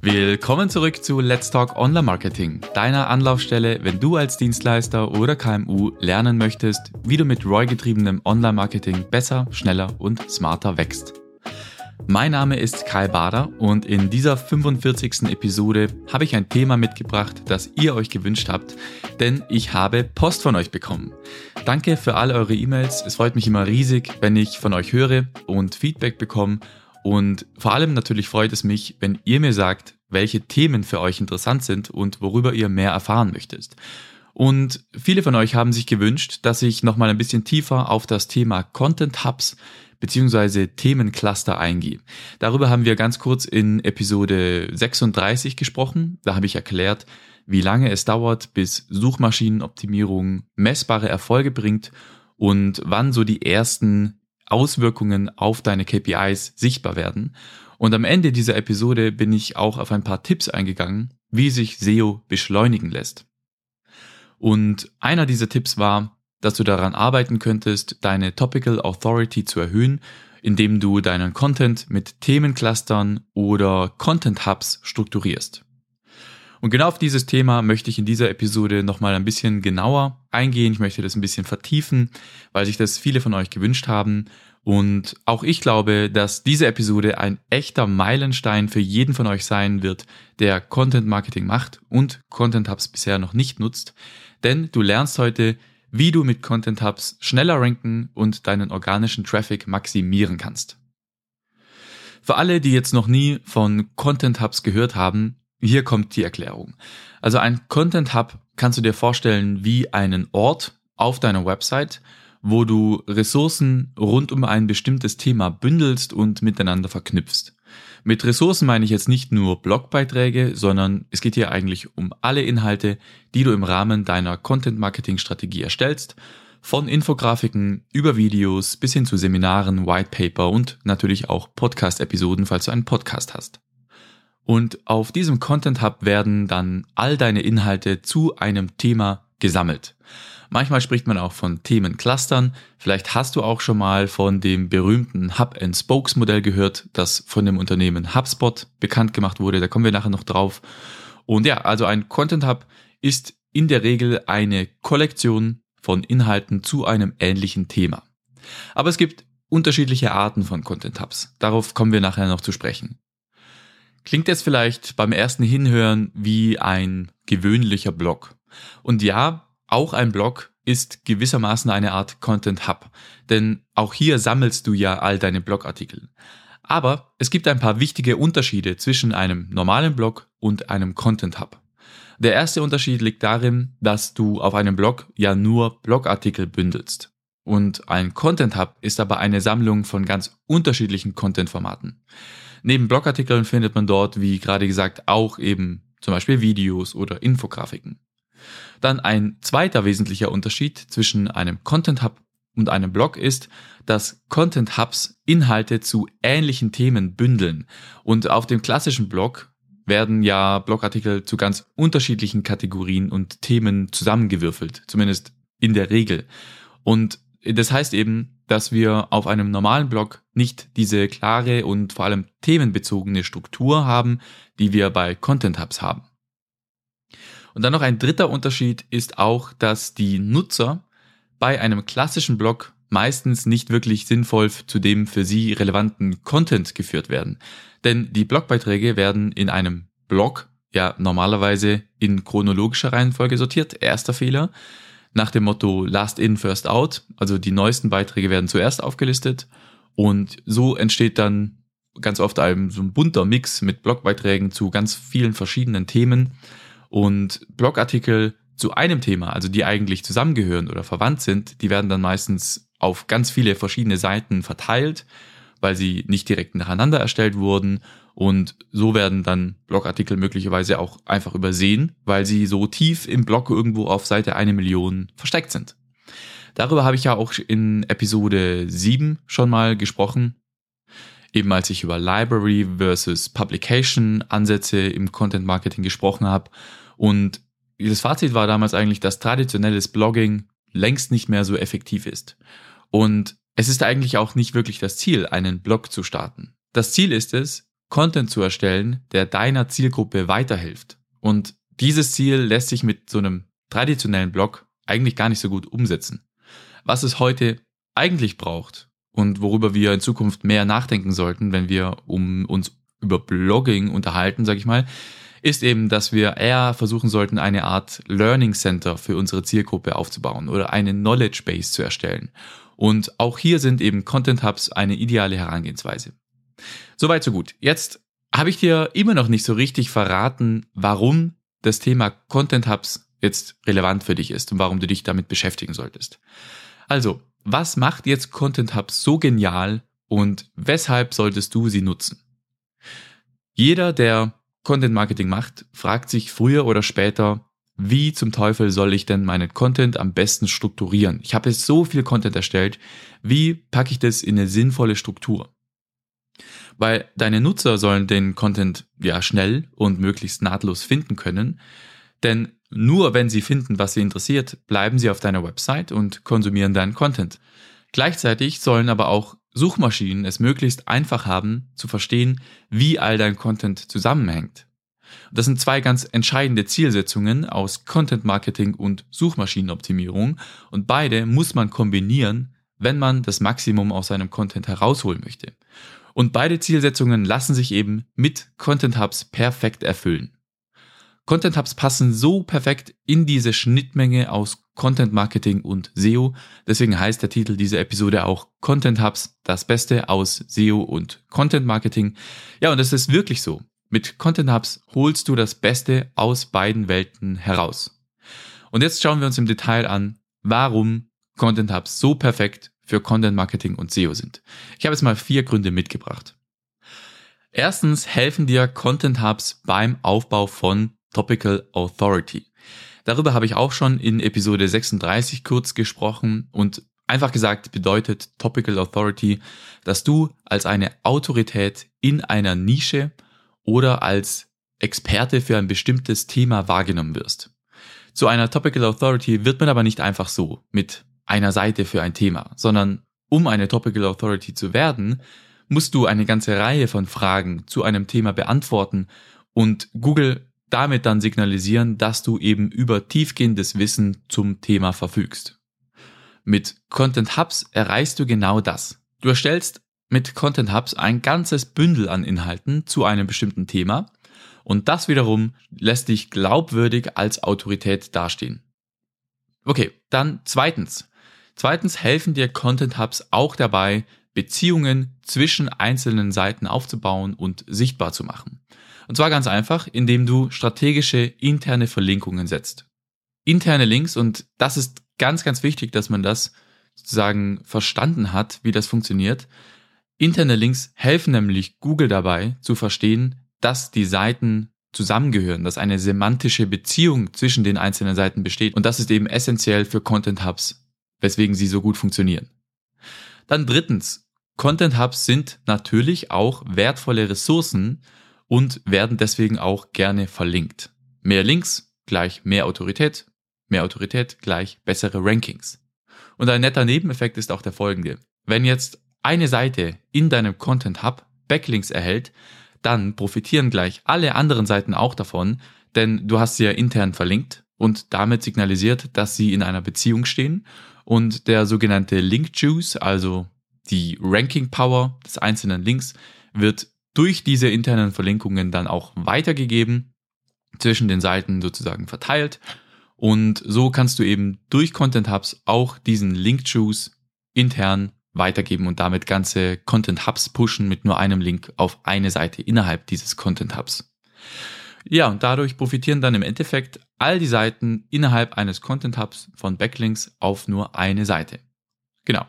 Willkommen zurück zu Let's Talk Online Marketing, deiner Anlaufstelle, wenn du als Dienstleister oder KMU lernen möchtest, wie du mit ROI-getriebenem Online Marketing besser, schneller und smarter wächst. Mein Name ist Kai Bader und in dieser 45. Episode habe ich ein Thema mitgebracht, das ihr euch gewünscht habt, denn ich habe Post von euch bekommen. Danke für all eure E-Mails. Es freut mich immer riesig, wenn ich von euch höre und Feedback bekomme und vor allem natürlich freut es mich, wenn ihr mir sagt, welche Themen für euch interessant sind und worüber ihr mehr erfahren möchtet. Und viele von euch haben sich gewünscht, dass ich nochmal ein bisschen tiefer auf das Thema Content Hubs bzw. Themencluster eingehe. Darüber haben wir ganz kurz in Episode 36 gesprochen. Da habe ich erklärt, wie lange es dauert, bis Suchmaschinenoptimierung messbare Erfolge bringt und wann so die ersten Auswirkungen auf deine KPIs sichtbar werden. Und am Ende dieser Episode bin ich auch auf ein paar Tipps eingegangen, wie sich SEO beschleunigen lässt. Und einer dieser Tipps war, dass du daran arbeiten könntest, deine Topical Authority zu erhöhen, indem du deinen Content mit Themenclustern oder Content Hubs strukturierst. Und genau auf dieses Thema möchte ich in dieser Episode nochmal ein bisschen genauer eingehen. Ich möchte das ein bisschen vertiefen, weil sich das viele von euch gewünscht haben. Und auch ich glaube, dass diese Episode ein echter Meilenstein für jeden von euch sein wird, der Content Marketing macht und Content Hubs bisher noch nicht nutzt. Denn du lernst heute, wie du mit Content Hubs schneller ranken und deinen organischen Traffic maximieren kannst. Für alle, die jetzt noch nie von Content Hubs gehört haben, hier kommt die Erklärung. Also ein Content Hub kannst du dir vorstellen wie einen Ort auf deiner Website, wo du Ressourcen rund um ein bestimmtes Thema bündelst und miteinander verknüpfst. Mit Ressourcen meine ich jetzt nicht nur Blogbeiträge, sondern es geht hier eigentlich um alle Inhalte, die du im Rahmen deiner Content-Marketing-Strategie erstellst, von Infografiken über Videos bis hin zu Seminaren, Whitepaper und natürlich auch Podcast-Episoden, falls du einen Podcast hast. Und auf diesem Content Hub werden dann all deine Inhalte zu einem Thema gesammelt. Manchmal spricht man auch von Themenclustern. Vielleicht hast du auch schon mal von dem berühmten Hub-and-Spokes-Modell gehört, das von dem Unternehmen HubSpot bekannt gemacht wurde. Da kommen wir nachher noch drauf. Und ja, also ein Content Hub ist in der Regel eine Kollektion von Inhalten zu einem ähnlichen Thema. Aber es gibt unterschiedliche Arten von Content Hubs. Darauf kommen wir nachher noch zu sprechen. Klingt jetzt vielleicht beim ersten Hinhören wie ein gewöhnlicher Blog. Und ja, auch ein Blog ist gewissermaßen eine Art Content Hub, denn auch hier sammelst du ja all deine Blogartikel. Aber es gibt ein paar wichtige Unterschiede zwischen einem normalen Blog und einem Content Hub. Der erste Unterschied liegt darin, dass du auf einem Blog ja nur Blogartikel bündelst. Und ein Content Hub ist aber eine Sammlung von ganz unterschiedlichen Content-Formaten. Neben Blogartikeln findet man dort, wie gerade gesagt, auch eben zum Beispiel Videos oder Infografiken. Dann ein zweiter wesentlicher Unterschied zwischen einem Content Hub und einem Blog ist, dass Content Hubs Inhalte zu ähnlichen Themen bündeln. Und auf dem klassischen Blog werden ja Blogartikel zu ganz unterschiedlichen Kategorien und Themen zusammengewürfelt, zumindest in der Regel. Und das heißt eben, dass wir auf einem normalen Blog nicht diese klare und vor allem themenbezogene Struktur haben, die wir bei Content Hubs haben. Und dann noch ein dritter Unterschied ist auch, dass die Nutzer bei einem klassischen Blog meistens nicht wirklich sinnvoll zu dem für sie relevanten Content geführt werden. Denn die Blogbeiträge werden in einem Blog ja normalerweise in chronologischer Reihenfolge sortiert. Erster Fehler nach dem Motto Last in, First out. Also die neuesten Beiträge werden zuerst aufgelistet und so entsteht dann ganz oft ein, so ein bunter Mix mit Blogbeiträgen zu ganz vielen verschiedenen Themen und Blogartikel zu einem Thema, also die eigentlich zusammengehören oder verwandt sind, die werden dann meistens auf ganz viele verschiedene Seiten verteilt, weil sie nicht direkt nacheinander erstellt wurden und so werden dann Blogartikel möglicherweise auch einfach übersehen, weil sie so tief im Blog irgendwo auf Seite eine Million versteckt sind. Darüber habe ich ja auch in Episode 7 schon mal gesprochen, eben als ich über Library versus Publication Ansätze im Content Marketing gesprochen habe. Und das Fazit war damals eigentlich, dass traditionelles Blogging längst nicht mehr so effektiv ist. Und es ist eigentlich auch nicht wirklich das Ziel, einen Blog zu starten. Das Ziel ist es, Content zu erstellen, der deiner Zielgruppe weiterhilft. Und dieses Ziel lässt sich mit so einem traditionellen Blog eigentlich gar nicht so gut umsetzen. Was es heute eigentlich braucht und worüber wir in Zukunft mehr nachdenken sollten, wenn wir um uns über Blogging unterhalten, sag ich mal, ist eben, dass wir eher versuchen sollten, eine Art Learning Center für unsere Zielgruppe aufzubauen oder eine Knowledge Base zu erstellen. Und auch hier sind eben Content Hubs eine ideale Herangehensweise. Soweit, so gut. Jetzt habe ich dir immer noch nicht so richtig verraten, warum das Thema Content Hubs jetzt relevant für dich ist und warum du dich damit beschäftigen solltest. Also, was macht jetzt Content Hubs so genial und weshalb solltest du sie nutzen? Jeder, der Content Marketing macht, fragt sich früher oder später, wie zum Teufel soll ich denn meinen Content am besten strukturieren? Ich habe jetzt so viel Content erstellt, wie packe ich das in eine sinnvolle Struktur? Weil deine Nutzer sollen den Content ja schnell und möglichst nahtlos finden können, denn nur wenn sie finden, was sie interessiert, bleiben sie auf deiner Website und konsumieren deinen Content. Gleichzeitig sollen aber auch Suchmaschinen es möglichst einfach haben zu verstehen, wie all dein Content zusammenhängt. Das sind zwei ganz entscheidende Zielsetzungen aus Content Marketing und Suchmaschinenoptimierung und beide muss man kombinieren, wenn man das Maximum aus seinem Content herausholen möchte. Und beide Zielsetzungen lassen sich eben mit Content Hubs perfekt erfüllen. Content Hubs passen so perfekt in diese Schnittmenge aus Content Marketing und SEO. Deswegen heißt der Titel dieser Episode auch Content Hubs, das Beste aus SEO und Content Marketing. Ja, und es ist wirklich so. Mit Content Hubs holst du das Beste aus beiden Welten heraus. Und jetzt schauen wir uns im Detail an, warum Content Hubs so perfekt für Content Marketing und SEO sind. Ich habe jetzt mal vier Gründe mitgebracht. Erstens helfen dir Content Hubs beim Aufbau von Topical Authority. Darüber habe ich auch schon in Episode 36 kurz gesprochen und einfach gesagt bedeutet Topical Authority, dass du als eine Autorität in einer Nische oder als Experte für ein bestimmtes Thema wahrgenommen wirst. Zu einer Topical Authority wird man aber nicht einfach so mit einer Seite für ein Thema, sondern um eine Topical Authority zu werden, musst du eine ganze Reihe von Fragen zu einem Thema beantworten und Google damit dann signalisieren, dass du eben über tiefgehendes Wissen zum Thema verfügst. Mit Content Hubs erreichst du genau das. Du erstellst mit Content Hubs ein ganzes Bündel an Inhalten zu einem bestimmten Thema und das wiederum lässt dich glaubwürdig als Autorität dastehen. Okay, dann zweitens. Zweitens helfen dir Content Hubs auch dabei, Beziehungen zwischen einzelnen Seiten aufzubauen und sichtbar zu machen. Und zwar ganz einfach, indem du strategische interne Verlinkungen setzt. Interne Links, und das ist ganz, ganz wichtig, dass man das sozusagen verstanden hat, wie das funktioniert. Interne Links helfen nämlich Google dabei zu verstehen, dass die Seiten zusammengehören, dass eine semantische Beziehung zwischen den einzelnen Seiten besteht. Und das ist eben essentiell für Content Hubs, weswegen sie so gut funktionieren. Dann drittens, Content Hubs sind natürlich auch wertvolle Ressourcen, und werden deswegen auch gerne verlinkt. Mehr Links gleich mehr Autorität, mehr Autorität gleich bessere Rankings. Und ein netter Nebeneffekt ist auch der folgende. Wenn jetzt eine Seite in deinem Content Hub Backlinks erhält, dann profitieren gleich alle anderen Seiten auch davon, denn du hast sie ja intern verlinkt und damit signalisiert, dass sie in einer Beziehung stehen und der sogenannte Link Juice, also die Ranking Power des einzelnen Links, wird durch diese internen Verlinkungen dann auch weitergegeben, zwischen den Seiten sozusagen verteilt. Und so kannst du eben durch Content Hubs auch diesen Link Juice intern weitergeben und damit ganze Content Hubs pushen mit nur einem Link auf eine Seite innerhalb dieses Content Hubs. Ja, und dadurch profitieren dann im Endeffekt all die Seiten innerhalb eines Content Hubs von Backlinks auf nur eine Seite. Genau.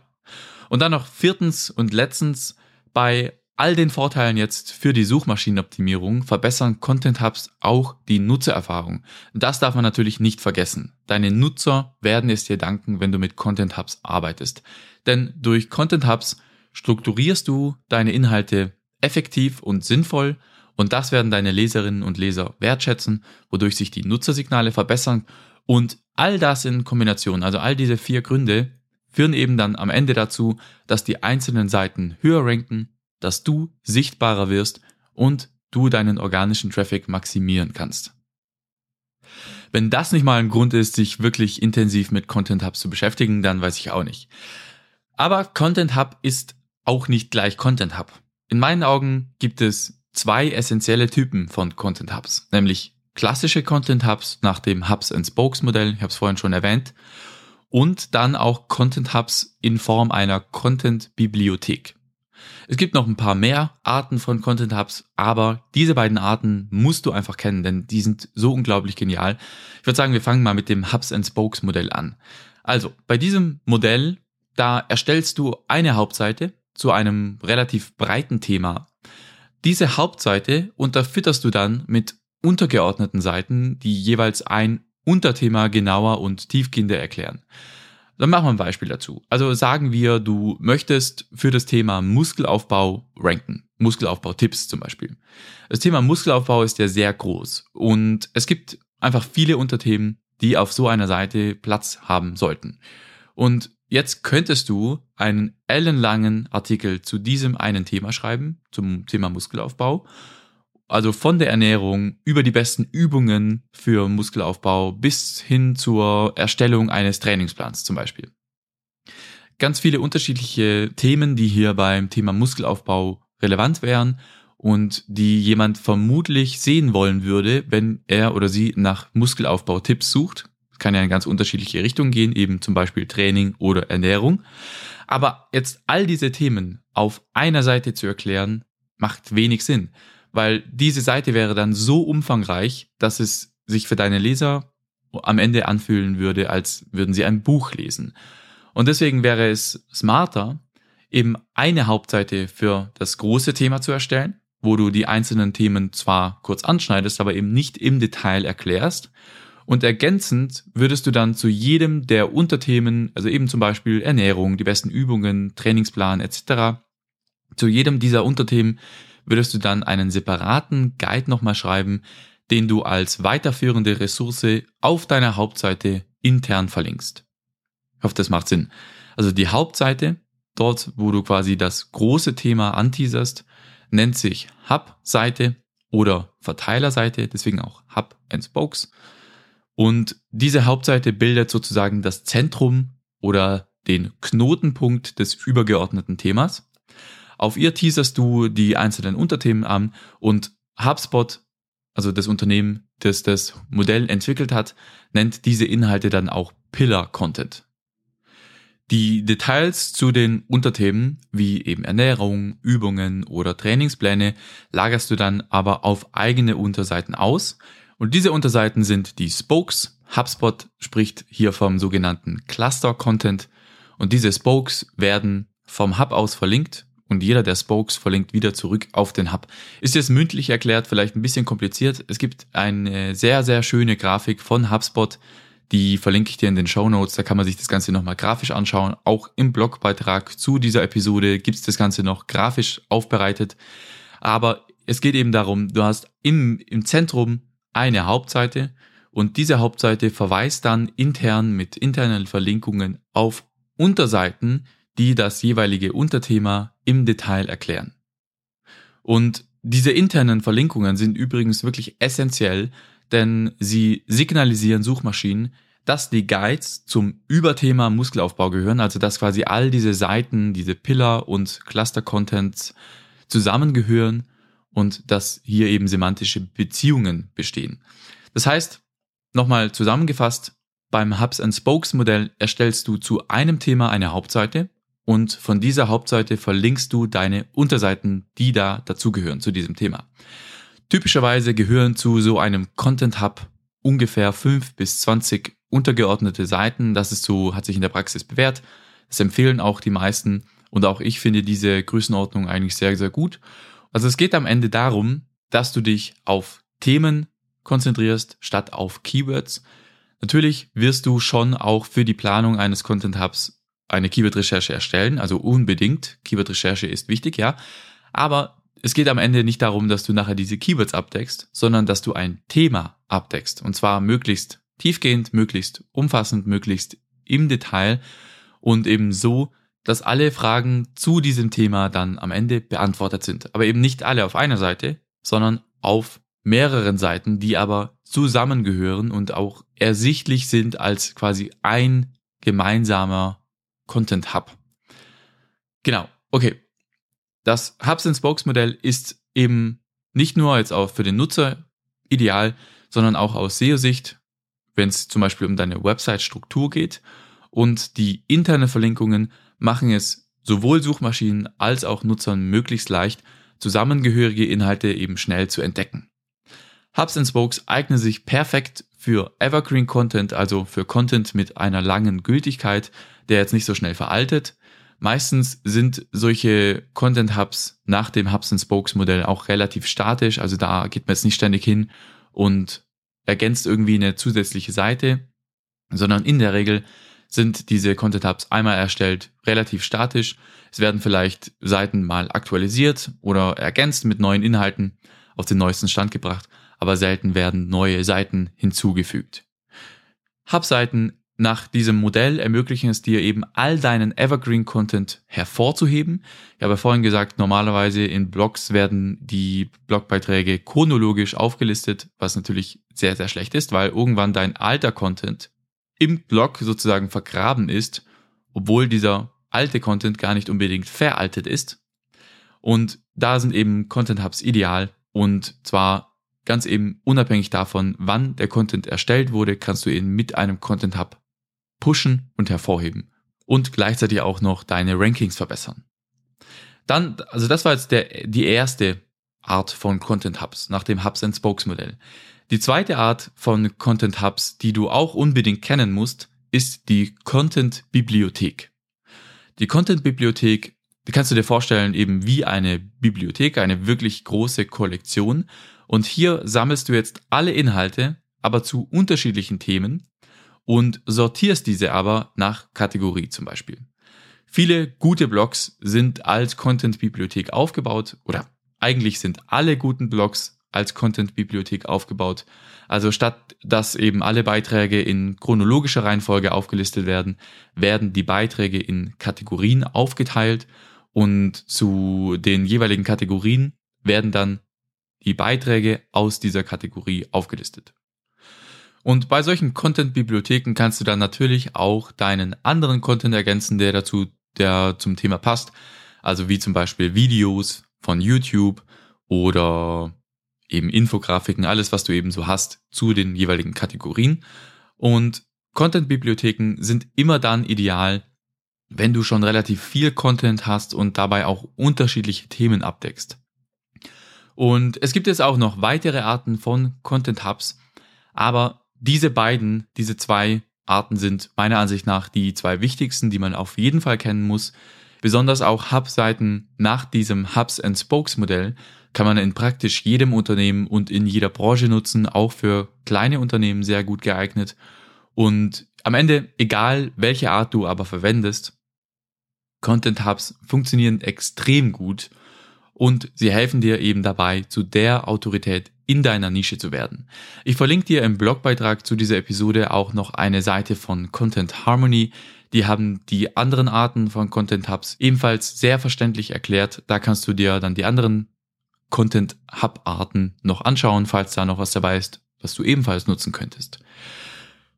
Und dann noch viertens und letztens bei all den Vorteilen jetzt für die Suchmaschinenoptimierung verbessern Content Hubs auch die Nutzererfahrung. Das darf man natürlich nicht vergessen. Deine Nutzer werden es dir danken, wenn du mit Content Hubs arbeitest. Denn durch Content Hubs strukturierst du deine Inhalte effektiv und sinnvoll und das werden deine Leserinnen und Leser wertschätzen, wodurch sich die Nutzersignale verbessern und all das in Kombination, also all diese vier Gründe, führen eben dann am Ende dazu, dass die einzelnen Seiten höher ranken, dass du sichtbarer wirst und du deinen organischen Traffic maximieren kannst. Wenn das nicht mal ein Grund ist, sich wirklich intensiv mit Content Hubs zu beschäftigen, dann weiß ich auch nicht. Aber Content Hub ist auch nicht gleich Content Hub. In meinen Augen gibt es zwei essentielle Typen von Content Hubs, nämlich klassische Content Hubs nach dem Hubs and Spokes Modell, ich habe es vorhin schon erwähnt, und dann auch Content Hubs in Form einer Content Bibliothek. Es gibt noch ein paar mehr Arten von Content Hubs, aber diese beiden Arten musst du einfach kennen, denn die sind so unglaublich genial. Ich würde sagen, wir fangen mal mit dem Hubs and Spokes Modell an. Also, bei diesem Modell, da erstellst du eine Hauptseite zu einem relativ breiten Thema. Diese Hauptseite unterfütterst du dann mit untergeordneten Seiten, die jeweils ein Unterthema genauer und tiefgehender erklären. Dann machen wir ein Beispiel dazu. Also sagen wir, du möchtest für das Thema Muskelaufbau ranken. Muskelaufbau-Tipps zum Beispiel. Das Thema Muskelaufbau ist ja sehr groß und es gibt einfach viele Unterthemen, die auf so einer Seite Platz haben sollten. Und jetzt könntest du einen ellenlangen Artikel zu diesem einen Thema schreiben, zum Thema Muskelaufbau also von der Ernährung über die besten Übungen für Muskelaufbau bis hin zur Erstellung eines Trainingsplans zum Beispiel. Ganz viele unterschiedliche Themen, die hier beim Thema Muskelaufbau relevant wären und die jemand vermutlich sehen wollen würde, wenn er oder sie nach Muskelaufbau-Tipps sucht. Das kann ja in ganz unterschiedliche Richtungen gehen, eben zum Beispiel Training oder Ernährung. Aber jetzt all diese Themen auf einer Seite zu erklären, macht wenig Sinn weil diese Seite wäre dann so umfangreich, dass es sich für deine Leser am Ende anfühlen würde, als würden sie ein Buch lesen. Und deswegen wäre es smarter, eben eine Hauptseite für das große Thema zu erstellen, wo du die einzelnen Themen zwar kurz anschneidest, aber eben nicht im Detail erklärst. Und ergänzend würdest du dann zu jedem der Unterthemen, also eben zum Beispiel Ernährung, die besten Übungen, Trainingsplan etc., zu jedem dieser Unterthemen würdest du dann einen separaten Guide nochmal schreiben, den du als weiterführende Ressource auf deiner Hauptseite intern verlinkst. Ich hoffe, das macht Sinn. Also die Hauptseite, dort wo du quasi das große Thema anteaserst, nennt sich Hub-Seite oder Verteilerseite, deswegen auch Hub and Spokes. Und diese Hauptseite bildet sozusagen das Zentrum oder den Knotenpunkt des übergeordneten Themas. Auf ihr teaserst du die einzelnen Unterthemen an und HubSpot, also das Unternehmen, das das Modell entwickelt hat, nennt diese Inhalte dann auch Pillar Content. Die Details zu den Unterthemen wie eben Ernährung, Übungen oder Trainingspläne lagerst du dann aber auf eigene Unterseiten aus. Und diese Unterseiten sind die Spokes. HubSpot spricht hier vom sogenannten Cluster Content. Und diese Spokes werden vom Hub aus verlinkt und jeder der Spokes verlinkt wieder zurück auf den Hub. Ist jetzt mündlich erklärt vielleicht ein bisschen kompliziert. Es gibt eine sehr, sehr schöne Grafik von HubSpot, die verlinke ich dir in den Show Notes. Da kann man sich das Ganze nochmal grafisch anschauen. Auch im Blogbeitrag zu dieser Episode gibt es das Ganze noch grafisch aufbereitet. Aber es geht eben darum, du hast im, im Zentrum eine Hauptseite und diese Hauptseite verweist dann intern mit internen Verlinkungen auf Unterseiten, die das jeweilige Unterthema im Detail erklären. Und diese internen Verlinkungen sind übrigens wirklich essentiell, denn sie signalisieren Suchmaschinen, dass die Guides zum Überthema Muskelaufbau gehören, also dass quasi all diese Seiten, diese Pillar und Cluster-Contents zusammengehören und dass hier eben semantische Beziehungen bestehen. Das heißt, nochmal zusammengefasst, beim Hubs and Spokes Modell erstellst du zu einem Thema eine Hauptseite, und von dieser Hauptseite verlinkst du deine Unterseiten, die da dazugehören zu diesem Thema. Typischerweise gehören zu so einem Content Hub ungefähr fünf bis zwanzig untergeordnete Seiten. Das ist so, hat sich in der Praxis bewährt. Das empfehlen auch die meisten und auch ich finde diese Größenordnung eigentlich sehr, sehr gut. Also es geht am Ende darum, dass du dich auf Themen konzentrierst statt auf Keywords. Natürlich wirst du schon auch für die Planung eines Content Hubs eine Keyword-Recherche erstellen, also unbedingt. Keyword-Recherche ist wichtig, ja. Aber es geht am Ende nicht darum, dass du nachher diese Keywords abdeckst, sondern dass du ein Thema abdeckst. Und zwar möglichst tiefgehend, möglichst umfassend, möglichst im Detail. und eben so, dass alle Fragen zu diesem Thema dann am Ende beantwortet sind. Aber eben nicht alle auf einer Seite, sondern auf mehreren Seiten, die aber zusammengehören und auch ersichtlich sind als quasi ein gemeinsamer Content Hub. Genau, okay. Das Hubs and Spokes Modell ist eben nicht nur jetzt auch für den Nutzer ideal, sondern auch aus SEO-Sicht, wenn es zum Beispiel um deine Website-Struktur geht. Und die interne Verlinkungen machen es sowohl Suchmaschinen als auch Nutzern möglichst leicht, zusammengehörige Inhalte eben schnell zu entdecken. Hubs and Spokes eignen sich perfekt für Evergreen Content, also für Content mit einer langen Gültigkeit, der jetzt nicht so schnell veraltet. Meistens sind solche Content Hubs nach dem Hubs and Spokes Modell auch relativ statisch, also da geht man jetzt nicht ständig hin und ergänzt irgendwie eine zusätzliche Seite, sondern in der Regel sind diese Content Hubs einmal erstellt, relativ statisch. Es werden vielleicht Seiten mal aktualisiert oder ergänzt mit neuen Inhalten auf den neuesten Stand gebracht, aber selten werden neue Seiten hinzugefügt. Hub-Seiten nach diesem Modell ermöglichen es dir eben all deinen Evergreen-Content hervorzuheben. Ich habe vorhin gesagt, normalerweise in Blogs werden die Blogbeiträge chronologisch aufgelistet, was natürlich sehr, sehr schlecht ist, weil irgendwann dein alter Content im Blog sozusagen vergraben ist, obwohl dieser alte Content gar nicht unbedingt veraltet ist. Und da sind eben Content Hubs ideal und zwar ganz eben unabhängig davon, wann der Content erstellt wurde, kannst du ihn mit einem Content Hub pushen und hervorheben und gleichzeitig auch noch deine Rankings verbessern. Dann, also das war jetzt der, die erste Art von Content Hubs nach dem Hubs and Spokes Modell. Die zweite Art von Content Hubs, die du auch unbedingt kennen musst, ist die Content Bibliothek. Die Content Bibliothek, die kannst du dir vorstellen eben wie eine Bibliothek, eine wirklich große Kollektion. Und hier sammelst du jetzt alle Inhalte, aber zu unterschiedlichen Themen und sortierst diese aber nach Kategorie zum Beispiel. Viele gute Blogs sind als Content Bibliothek aufgebaut oder eigentlich sind alle guten Blogs als Content-Bibliothek aufgebaut. Also statt dass eben alle Beiträge in chronologischer Reihenfolge aufgelistet werden, werden die Beiträge in Kategorien aufgeteilt und zu den jeweiligen Kategorien werden dann die Beiträge aus dieser Kategorie aufgelistet. Und bei solchen Content-Bibliotheken kannst du dann natürlich auch deinen anderen Content ergänzen, der dazu, der zum Thema passt. Also wie zum Beispiel Videos von YouTube oder eben Infografiken, alles, was du eben so hast zu den jeweiligen Kategorien. Und Content-Bibliotheken sind immer dann ideal, wenn du schon relativ viel Content hast und dabei auch unterschiedliche Themen abdeckst. Und es gibt jetzt auch noch weitere Arten von Content Hubs, aber diese beiden, diese zwei Arten sind meiner Ansicht nach die zwei wichtigsten, die man auf jeden Fall kennen muss. Besonders auch Hub-Seiten nach diesem Hubs and Spokes Modell kann man in praktisch jedem Unternehmen und in jeder Branche nutzen, auch für kleine Unternehmen sehr gut geeignet. Und am Ende, egal welche Art du aber verwendest, Content Hubs funktionieren extrem gut und sie helfen dir eben dabei, zu der Autorität in deiner Nische zu werden. Ich verlinke dir im Blogbeitrag zu dieser Episode auch noch eine Seite von Content Harmony. Die haben die anderen Arten von Content Hubs ebenfalls sehr verständlich erklärt. Da kannst du dir dann die anderen Content Hub Arten noch anschauen, falls da noch was dabei ist, was du ebenfalls nutzen könntest.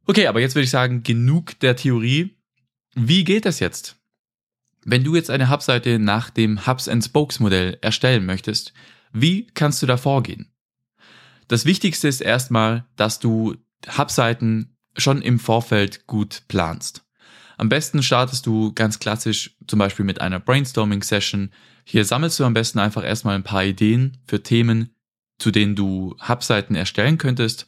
Okay, aber jetzt würde ich sagen, genug der Theorie. Wie geht das jetzt? Wenn du jetzt eine Hubseite nach dem Hubs and Spokes Modell erstellen möchtest, wie kannst du da vorgehen? Das Wichtigste ist erstmal, dass du Hubseiten schon im Vorfeld gut planst. Am besten startest du ganz klassisch zum Beispiel mit einer Brainstorming-Session, hier sammelst du am besten einfach erstmal ein paar Ideen für Themen, zu denen du Hubseiten erstellen könntest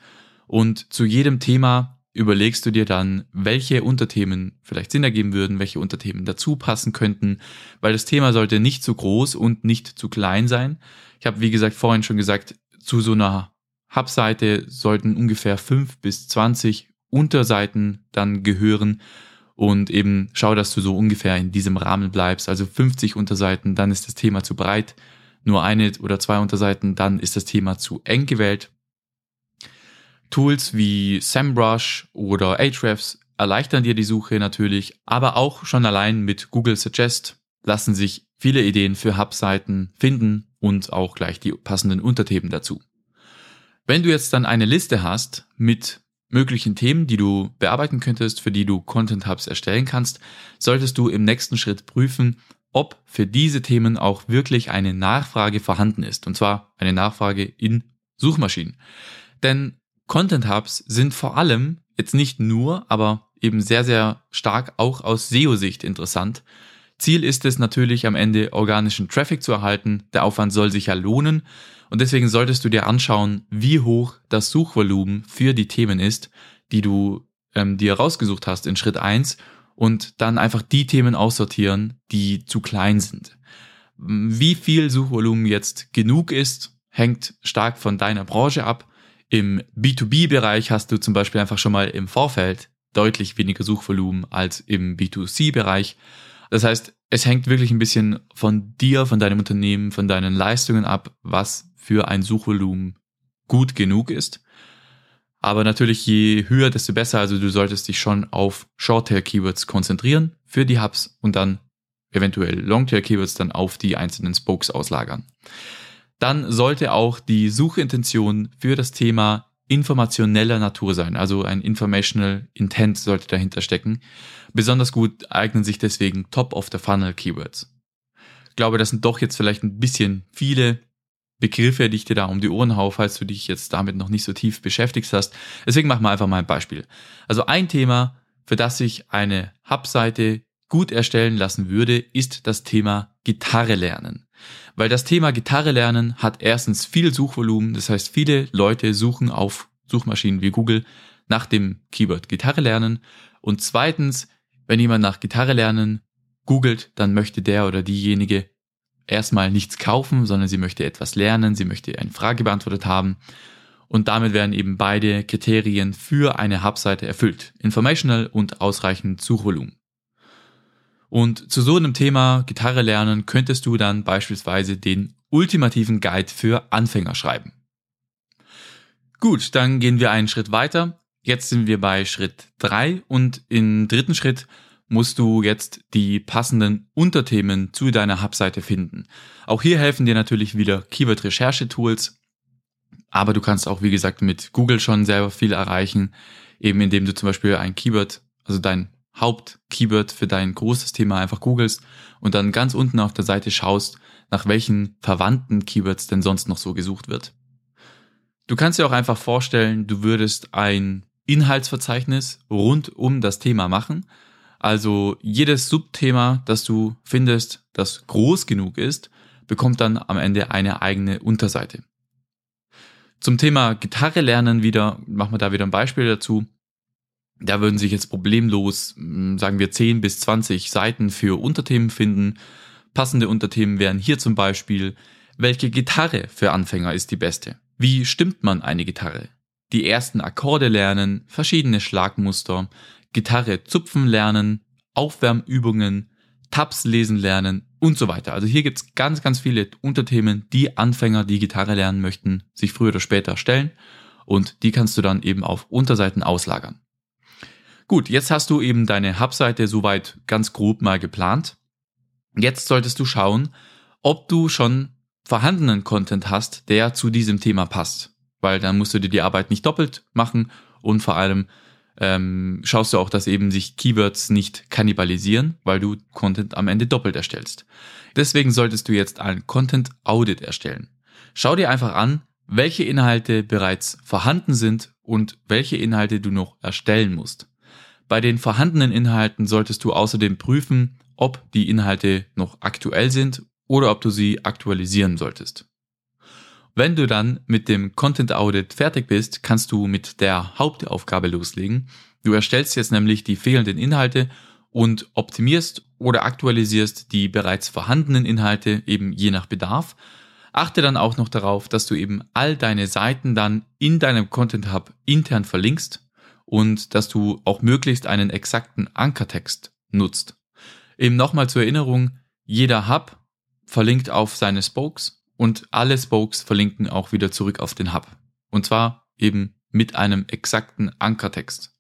und zu jedem Thema überlegst du dir dann, welche Unterthemen vielleicht Sinn ergeben würden, welche Unterthemen dazu passen könnten, weil das Thema sollte nicht zu groß und nicht zu klein sein. Ich habe, wie gesagt, vorhin schon gesagt, zu so einer Hubseite sollten ungefähr fünf bis zwanzig Unterseiten dann gehören und eben schau, dass du so ungefähr in diesem Rahmen bleibst. Also 50 Unterseiten, dann ist das Thema zu breit. Nur eine oder zwei Unterseiten, dann ist das Thema zu eng gewählt. Tools wie SEMrush oder Ahrefs erleichtern dir die Suche natürlich, aber auch schon allein mit Google Suggest lassen sich viele Ideen für Hub-Seiten finden und auch gleich die passenden Unterthemen dazu. Wenn du jetzt dann eine Liste hast mit möglichen Themen, die du bearbeiten könntest, für die du Content Hubs erstellen kannst, solltest du im nächsten Schritt prüfen, ob für diese Themen auch wirklich eine Nachfrage vorhanden ist. Und zwar eine Nachfrage in Suchmaschinen. Denn Content Hubs sind vor allem jetzt nicht nur, aber eben sehr, sehr stark auch aus SEO-Sicht interessant. Ziel ist es natürlich am Ende organischen Traffic zu erhalten. Der Aufwand soll sich ja lohnen. Und deswegen solltest du dir anschauen, wie hoch das Suchvolumen für die Themen ist, die du ähm, dir rausgesucht hast in Schritt eins und dann einfach die Themen aussortieren, die zu klein sind. Wie viel Suchvolumen jetzt genug ist, hängt stark von deiner Branche ab. Im B2B-Bereich hast du zum Beispiel einfach schon mal im Vorfeld deutlich weniger Suchvolumen als im B2C-Bereich. Das heißt, es hängt wirklich ein bisschen von dir, von deinem Unternehmen, von deinen Leistungen ab, was für ein Suchvolumen gut genug ist. Aber natürlich je höher, desto besser. Also du solltest dich schon auf Short-Tail-Keywords konzentrieren für die Hubs und dann eventuell Long-Tail-Keywords dann auf die einzelnen Spokes auslagern. Dann sollte auch die Suchintention für das Thema informationeller Natur sein. Also ein Informational Intent sollte dahinter stecken. Besonders gut eignen sich deswegen Top-of-the-Funnel-Keywords. Ich glaube, das sind doch jetzt vielleicht ein bisschen viele Begriffe, die ich dir da um die Ohren hau, falls du dich jetzt damit noch nicht so tief beschäftigt hast. Deswegen machen wir einfach mal ein Beispiel. Also ein Thema, für das sich eine Hub-Seite gut erstellen lassen würde, ist das Thema Gitarre lernen. Weil das Thema Gitarre lernen hat erstens viel Suchvolumen, das heißt viele Leute suchen auf Suchmaschinen wie Google nach dem Keyword Gitarre lernen und zweitens, wenn jemand nach Gitarre lernen googelt, dann möchte der oder diejenige erstmal nichts kaufen, sondern sie möchte etwas lernen, sie möchte eine Frage beantwortet haben und damit werden eben beide Kriterien für eine Hubseite erfüllt. Informational und ausreichend Suchvolumen. Und zu so einem Thema Gitarre lernen könntest du dann beispielsweise den ultimativen Guide für Anfänger schreiben. Gut, dann gehen wir einen Schritt weiter. Jetzt sind wir bei Schritt drei und im dritten Schritt musst du jetzt die passenden Unterthemen zu deiner Hubseite finden. Auch hier helfen dir natürlich wieder Keyword-Recherche-Tools, aber du kannst auch, wie gesagt, mit Google schon sehr viel erreichen, eben indem du zum Beispiel ein Keyword, also dein Hauptkeyword für dein großes Thema einfach googelst und dann ganz unten auf der Seite schaust, nach welchen verwandten Keywords denn sonst noch so gesucht wird. Du kannst dir auch einfach vorstellen, du würdest ein Inhaltsverzeichnis rund um das Thema machen also jedes Subthema, das du findest, das groß genug ist, bekommt dann am Ende eine eigene Unterseite. Zum Thema Gitarre lernen wieder, machen wir da wieder ein Beispiel dazu. Da würden sich jetzt problemlos, hm, sagen wir 10 bis 20 Seiten für Unterthemen finden. Passende Unterthemen wären hier zum Beispiel, welche Gitarre für Anfänger ist die beste? Wie stimmt man eine Gitarre? Die ersten Akkorde lernen, verschiedene Schlagmuster, Gitarre zupfen lernen, Aufwärmübungen, Tabs lesen lernen und so weiter. Also hier gibt's ganz, ganz viele Unterthemen, die Anfänger, die Gitarre lernen möchten, sich früher oder später stellen und die kannst du dann eben auf Unterseiten auslagern. Gut, jetzt hast du eben deine Hubseite soweit ganz grob mal geplant. Jetzt solltest du schauen, ob du schon vorhandenen Content hast, der zu diesem Thema passt. Weil dann musst du dir die Arbeit nicht doppelt machen und vor allem ähm, schaust du auch, dass eben sich Keywords nicht kannibalisieren, weil du Content am Ende doppelt erstellst. Deswegen solltest du jetzt ein Content Audit erstellen. Schau dir einfach an, welche Inhalte bereits vorhanden sind und welche Inhalte du noch erstellen musst. Bei den vorhandenen Inhalten solltest du außerdem prüfen, ob die Inhalte noch aktuell sind oder ob du sie aktualisieren solltest. Wenn du dann mit dem Content Audit fertig bist, kannst du mit der Hauptaufgabe loslegen. Du erstellst jetzt nämlich die fehlenden Inhalte und optimierst oder aktualisierst die bereits vorhandenen Inhalte eben je nach Bedarf. Achte dann auch noch darauf, dass du eben all deine Seiten dann in deinem Content Hub intern verlinkst und dass du auch möglichst einen exakten Ankertext nutzt. Eben nochmal zur Erinnerung, jeder Hub verlinkt auf seine Spokes und alle Spokes verlinken auch wieder zurück auf den Hub. Und zwar eben mit einem exakten Ankertext.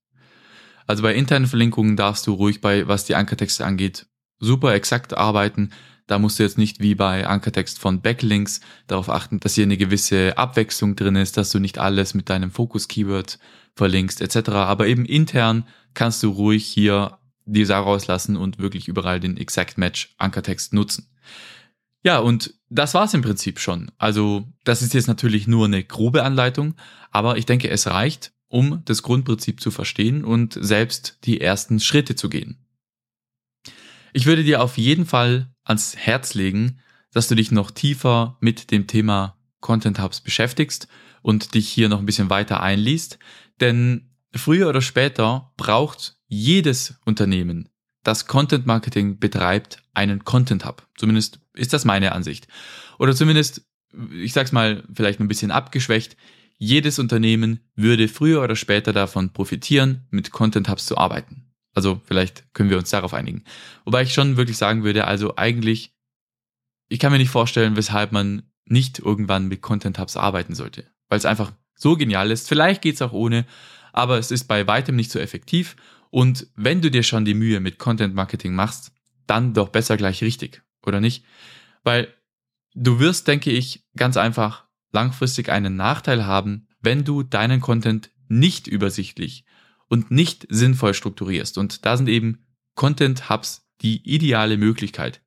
Also bei internen Verlinkungen darfst du ruhig bei, was die Ankertexte angeht, super exakt arbeiten. Da musst du jetzt nicht wie bei Ankertext von Backlinks darauf achten, dass hier eine gewisse Abwechslung drin ist, dass du nicht alles mit deinem Fokus-Keyword verlinkst etc. Aber eben intern kannst du ruhig hier die Sau rauslassen und wirklich überall den Exact Match Ankertext nutzen. Ja, und das war's im Prinzip schon. Also das ist jetzt natürlich nur eine grobe Anleitung, aber ich denke, es reicht, um das Grundprinzip zu verstehen und selbst die ersten Schritte zu gehen. Ich würde dir auf jeden Fall ans Herz legen, dass du dich noch tiefer mit dem Thema Content Hubs beschäftigst und dich hier noch ein bisschen weiter einliest, denn früher oder später braucht jedes Unternehmen das Content Marketing betreibt, einen Content Hub. Zumindest ist das meine Ansicht. Oder zumindest, ich sag's mal vielleicht ein bisschen abgeschwächt, jedes Unternehmen würde früher oder später davon profitieren, mit Content Hubs zu arbeiten. Also vielleicht können wir uns darauf einigen. Wobei ich schon wirklich sagen würde, also eigentlich, ich kann mir nicht vorstellen, weshalb man nicht irgendwann mit Content Hubs arbeiten sollte. Weil es einfach so genial ist. Vielleicht geht's auch ohne, aber es ist bei weitem nicht so effektiv und wenn du dir schon die Mühe mit Content Marketing machst, dann doch besser gleich richtig, oder nicht? Weil du wirst, denke ich, ganz einfach langfristig einen Nachteil haben, wenn du deinen Content nicht übersichtlich und nicht sinnvoll strukturierst. Und da sind eben Content Hubs die ideale Möglichkeit.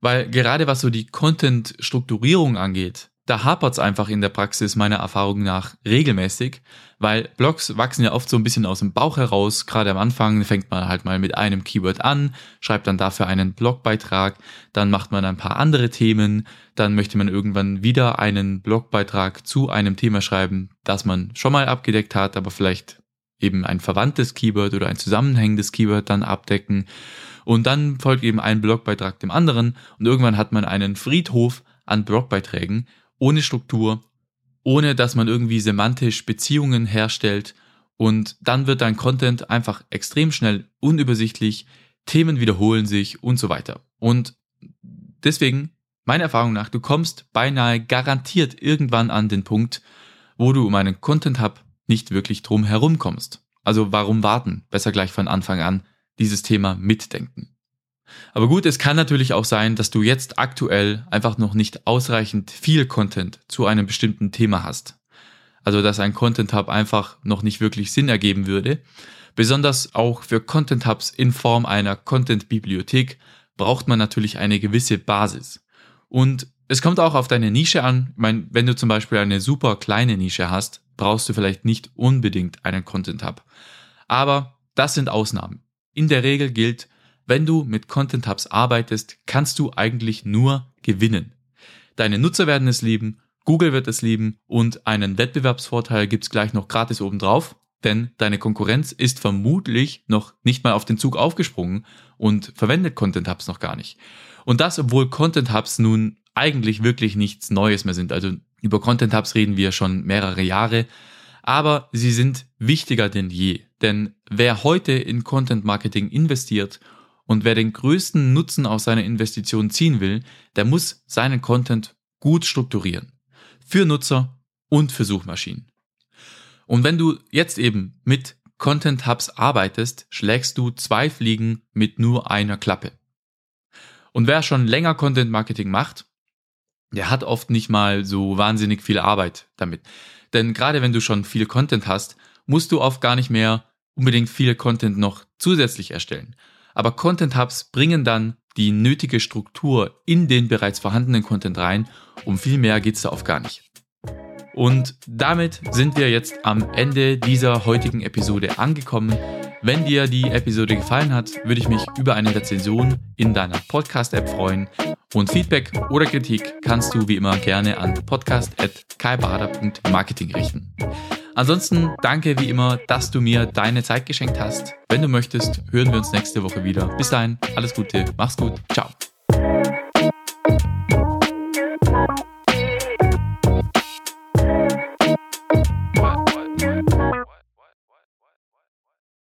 Weil gerade was so die Content-Strukturierung angeht, da hapert es einfach in der Praxis meiner Erfahrung nach regelmäßig, weil Blogs wachsen ja oft so ein bisschen aus dem Bauch heraus. Gerade am Anfang fängt man halt mal mit einem Keyword an, schreibt dann dafür einen Blogbeitrag, dann macht man ein paar andere Themen, dann möchte man irgendwann wieder einen Blogbeitrag zu einem Thema schreiben, das man schon mal abgedeckt hat, aber vielleicht eben ein verwandtes Keyword oder ein zusammenhängendes Keyword dann abdecken. Und dann folgt eben ein Blogbeitrag dem anderen und irgendwann hat man einen Friedhof an Blogbeiträgen ohne Struktur, ohne dass man irgendwie semantisch Beziehungen herstellt und dann wird dein Content einfach extrem schnell unübersichtlich, Themen wiederholen sich und so weiter. Und deswegen, meiner Erfahrung nach, du kommst beinahe garantiert irgendwann an den Punkt, wo du um einen Content Hub nicht wirklich drum herum kommst. Also warum warten? Besser gleich von Anfang an dieses Thema mitdenken. Aber gut, es kann natürlich auch sein, dass du jetzt aktuell einfach noch nicht ausreichend viel Content zu einem bestimmten Thema hast. Also dass ein Content Hub einfach noch nicht wirklich Sinn ergeben würde. Besonders auch für Content Hubs in Form einer Content Bibliothek braucht man natürlich eine gewisse Basis. Und es kommt auch auf deine Nische an. Ich meine, wenn du zum Beispiel eine super kleine Nische hast, brauchst du vielleicht nicht unbedingt einen Content Hub. Aber das sind Ausnahmen. In der Regel gilt, wenn du mit Content Hubs arbeitest, kannst du eigentlich nur gewinnen. Deine Nutzer werden es lieben, Google wird es lieben und einen Wettbewerbsvorteil gibt's gleich noch gratis obendrauf, denn deine Konkurrenz ist vermutlich noch nicht mal auf den Zug aufgesprungen und verwendet Content Hubs noch gar nicht. Und das, obwohl Content Hubs nun eigentlich wirklich nichts Neues mehr sind. Also über Content Hubs reden wir schon mehrere Jahre, aber sie sind wichtiger denn je. Denn wer heute in Content Marketing investiert und wer den größten Nutzen aus seiner Investition ziehen will, der muss seinen Content gut strukturieren. Für Nutzer und für Suchmaschinen. Und wenn du jetzt eben mit Content Hubs arbeitest, schlägst du zwei Fliegen mit nur einer Klappe. Und wer schon länger Content Marketing macht, der hat oft nicht mal so wahnsinnig viel Arbeit damit. Denn gerade wenn du schon viel Content hast, musst du oft gar nicht mehr unbedingt viel Content noch zusätzlich erstellen. Aber Content Hubs bringen dann die nötige Struktur in den bereits vorhandenen Content rein. Um viel mehr geht's da oft gar nicht. Und damit sind wir jetzt am Ende dieser heutigen Episode angekommen. Wenn dir die Episode gefallen hat, würde ich mich über eine Rezension in deiner Podcast-App freuen. Und Feedback oder Kritik kannst du wie immer gerne an podcast.kaibader.marketing richten. Ansonsten danke wie immer, dass du mir deine Zeit geschenkt hast. Wenn du möchtest, hören wir uns nächste Woche wieder. Bis dahin, alles Gute, mach's gut, ciao.